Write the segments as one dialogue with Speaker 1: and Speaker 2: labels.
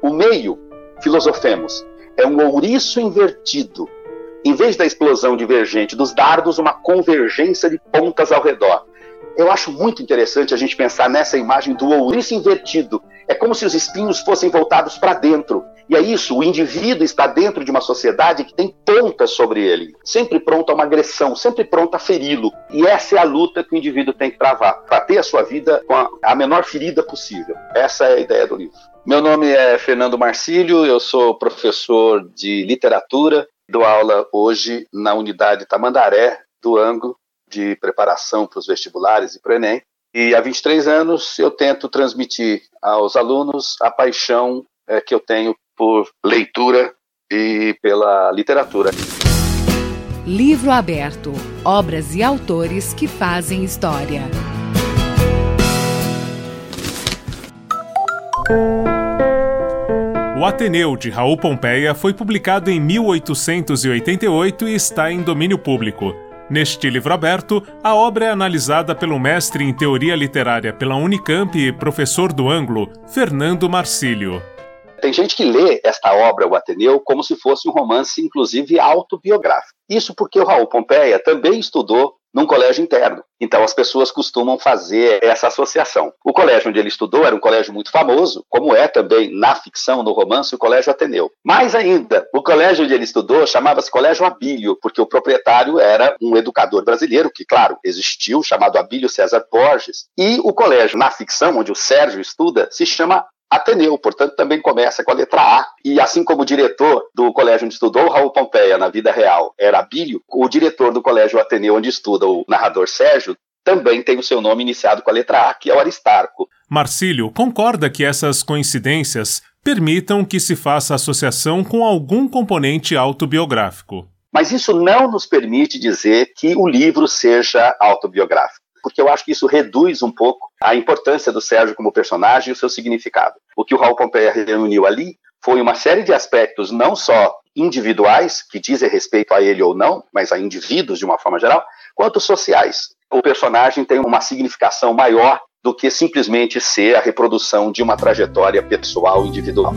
Speaker 1: O meio, filosofemos, é um ouriço invertido. Em vez da explosão divergente dos dardos, uma convergência de pontas ao redor. Eu acho muito interessante a gente pensar nessa imagem do ouriço invertido. É como se os espinhos fossem voltados para dentro. E é isso, o indivíduo está dentro de uma sociedade que tem pontas sobre ele, sempre pronto a uma agressão, sempre pronto a feri-lo. E essa é a luta que o indivíduo tem que travar, para ter a sua vida com a, menor ferida possível. Essa é a ideia do livro. Meu nome é Fernando Marcílio, eu sou professor de literatura, dou aula hoje na unidade Tamandaré do Anglo, de preparação para os vestibulares e para o Enem. E há 23 anos eu tento transmitir aos alunos a paixão é, que eu tenho por leitura e pela literatura.
Speaker 2: Livro aberto: obras e autores que fazem história.
Speaker 3: O Ateneu de Raul Pompeia foi publicado em 1888 e está em domínio público. Neste livro aberto, a obra é analisada pelo mestre em teoria literária pela Unicamp e professor do Anglo, Fernando Marcílio.
Speaker 1: Tem gente que lê esta obra, o Ateneu, como se fosse um romance, inclusive autobiográfico. Isso porque o Raul Pompeia também estudou num colégio interno. Então as pessoas costumam fazer essa associação. O colégio onde ele estudou era um colégio muito famoso, como é também na ficção, no romance, o Colégio Ateneu. Mais ainda, o colégio onde ele estudou chamava-se Colégio Abílio, porque o proprietário era um educador brasileiro, que, claro, existiu, chamado Abílio César Borges. E o colégio na ficção, onde o Sérgio estuda, se chama Ateneu, portanto, também começa com a letra A. E assim como o diretor do colégio onde estudou Raul Pompeia na vida real era Abílio, o diretor do colégio Ateneu onde estuda o narrador Sérgio também tem o seu nome iniciado com a letra A, que é o Aristarco.
Speaker 3: Marcílio concorda que essas coincidências permitam que se faça associação com algum componente autobiográfico.
Speaker 1: Mas isso não nos permite dizer que o livro seja autobiográfico porque eu acho que isso reduz um pouco a importância do Sérgio como personagem e o seu significado. O que o Raul Pompeia reuniu ali foi uma série de aspectos, não só individuais, que dizem respeito a ele ou não, mas a indivíduos de uma forma geral, quanto sociais. O personagem tem uma significação maior do que simplesmente ser a reprodução de uma trajetória pessoal individual.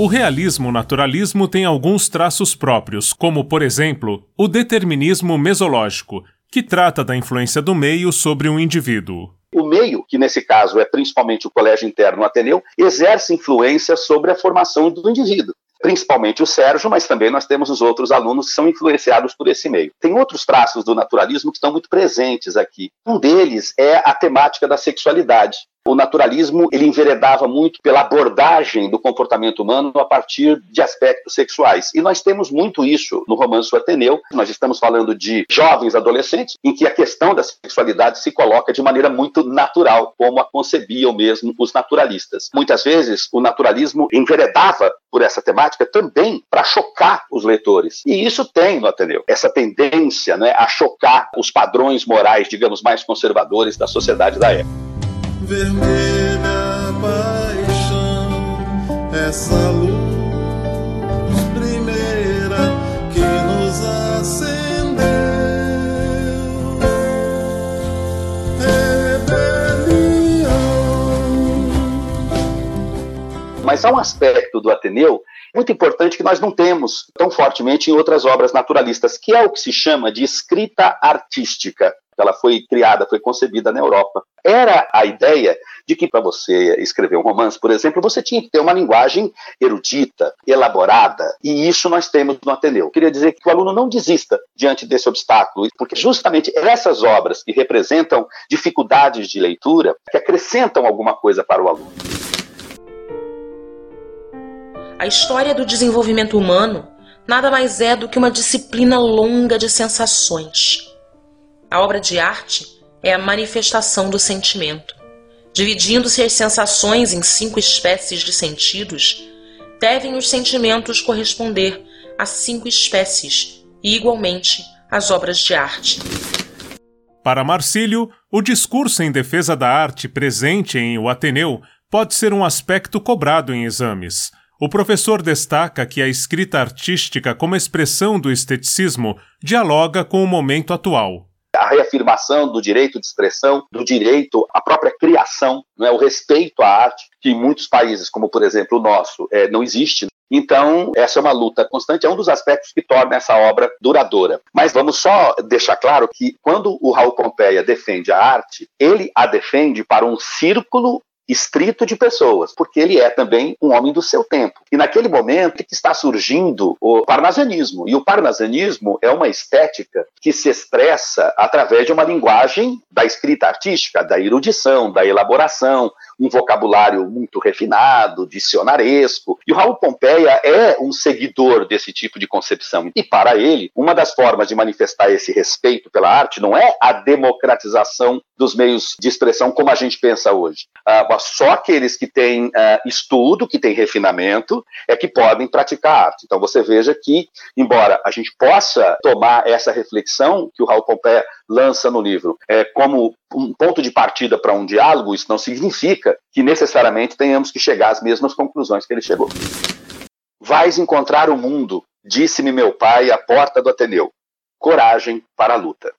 Speaker 3: O realismo-naturalismo tem alguns traços próprios, como, por exemplo, o determinismo mesológico, que trata da influência do meio sobre um indivíduo.
Speaker 1: O meio, que nesse caso é principalmente o colégio interno Ateneu, exerce influência sobre a formação do indivíduo principalmente o Sérgio, mas também nós temos os outros alunos que são influenciados por esse meio. Tem outros traços do naturalismo que estão muito presentes aqui. Um deles é a temática da sexualidade. O naturalismo ele enveredava muito pela abordagem do comportamento humano a partir de aspectos sexuais. E nós temos muito isso no romance O Ateneu. Nós estamos falando de jovens adolescentes em que a questão da sexualidade se coloca de maneira muito natural, como a concebiam mesmo os naturalistas. Muitas vezes o naturalismo enveredava por essa temática também para chocar os leitores. E isso tem no Ateneu, essa tendência né, a chocar os padrões morais, digamos, mais conservadores da sociedade da época vermelha paixão, essa luz primeira que nos acendeu. Rebelião. Mas há um aspecto do Ateneu muito importante que nós não temos tão fortemente em outras obras naturalistas, que é o que se chama de escrita artística ela foi criada, foi concebida na Europa. Era a ideia de que para você escrever um romance, por exemplo, você tinha que ter uma linguagem erudita, elaborada, e isso nós temos no Ateneu. Eu queria dizer que o aluno não desista diante desse obstáculo, porque justamente essas obras que representam dificuldades de leitura, que acrescentam alguma coisa para o aluno.
Speaker 4: A história do desenvolvimento humano nada mais é do que uma disciplina longa de sensações a obra de arte é a manifestação do sentimento. Dividindo-se as sensações em cinco espécies de sentidos, devem os sentimentos corresponder a cinco espécies e, igualmente, as obras de arte.
Speaker 3: Para Marcílio, O discurso em defesa da arte presente em O Ateneu pode ser um aspecto cobrado em exames. O professor destaca que a escrita artística, como expressão do esteticismo, dialoga com o momento atual
Speaker 1: reafirmação do direito de expressão, do direito à própria criação, é o respeito à arte, que em muitos países, como por exemplo o nosso, é, não existe. Então, essa é uma luta constante, é um dos aspectos que torna essa obra duradoura. Mas vamos só deixar claro que quando o Raul Pompeia defende a arte, ele a defende para um círculo estrito de pessoas, porque ele é também um homem do seu tempo. E naquele momento que está surgindo o parnasianismo. E o parnasianismo é uma estética que se expressa através de uma linguagem da escrita artística, da erudição, da elaboração, um vocabulário muito refinado, dicionaresco. E o Raul Pompeia é um seguidor desse tipo de concepção. E para ele, uma das formas de manifestar esse respeito pela arte não é a democratização dos meios de expressão como a gente pensa hoje. Uh, só aqueles que têm uh, estudo, que têm refinamento, é que podem praticar arte. Então você veja que, embora a gente possa tomar essa reflexão que o Raul Pompeia lança no livro é, como um ponto de partida para um diálogo, isso não significa que necessariamente tenhamos que chegar às mesmas conclusões que ele chegou. Vais encontrar o mundo, disse-me meu pai à porta do Ateneu. Coragem para a luta.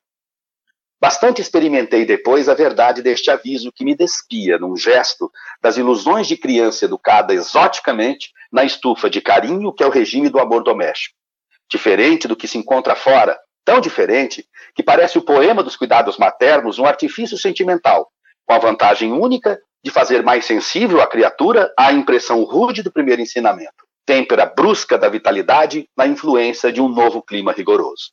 Speaker 1: Bastante experimentei depois a verdade deste aviso que me despia, num gesto, das ilusões de criança educada exoticamente na estufa de carinho que é o regime do amor doméstico. Diferente do que se encontra fora, tão diferente que parece o poema dos cuidados maternos um artifício sentimental, com a vantagem única de fazer mais sensível a criatura à impressão rude do primeiro ensinamento, têmpera brusca da vitalidade na influência de um novo clima rigoroso.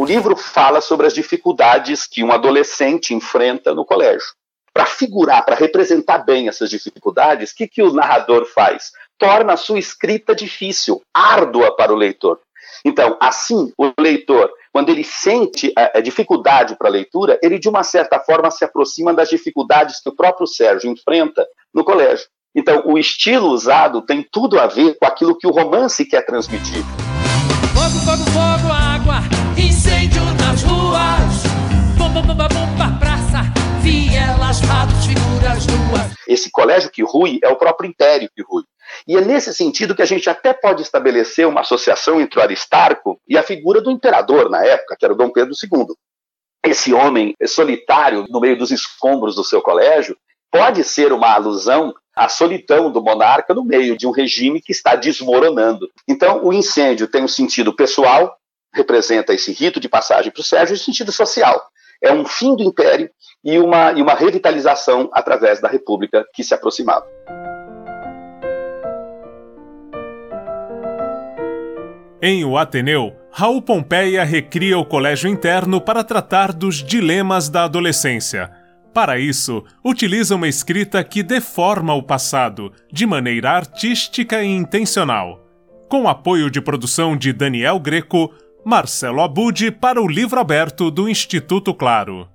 Speaker 1: O livro fala sobre as dificuldades que um adolescente enfrenta no colégio. Para figurar, para representar bem essas dificuldades, o que, que o narrador faz? Torna a sua escrita difícil, árdua para o leitor. Então, assim, o leitor quando ele sente a, a dificuldade para a leitura, ele de uma certa forma se aproxima das dificuldades que o próprio Sérgio enfrenta no colégio. Então, o estilo usado tem tudo a ver com aquilo que o romance quer transmitir.
Speaker 5: Fogo, fogo, fogo, água, incêndio nas ruas, bomba, bomba, bomba, praça, vielas, ratos, figuras nuas.
Speaker 1: Esse colégio que rui é o próprio império que rui. E é nesse sentido que a gente até pode estabelecer uma associação entre o Aristarco e a figura do imperador na época, que era o Dom Pedro II. Esse homem solitário no meio dos escombros do seu colégio pode ser uma alusão à solidão do monarca no meio de um regime que está desmoronando. Então, o incêndio tem um sentido pessoal, representa esse rito de passagem para o Sérgio, um sentido social. É um fim do império e uma, e uma revitalização através da república que se aproximava.
Speaker 3: Em O Ateneu, Raul Pompeia recria o colégio interno para tratar dos dilemas da adolescência. Para isso, utiliza uma escrita que deforma o passado, de maneira artística e intencional. Com apoio de produção de Daniel Greco, Marcelo Abud para o livro aberto do Instituto Claro.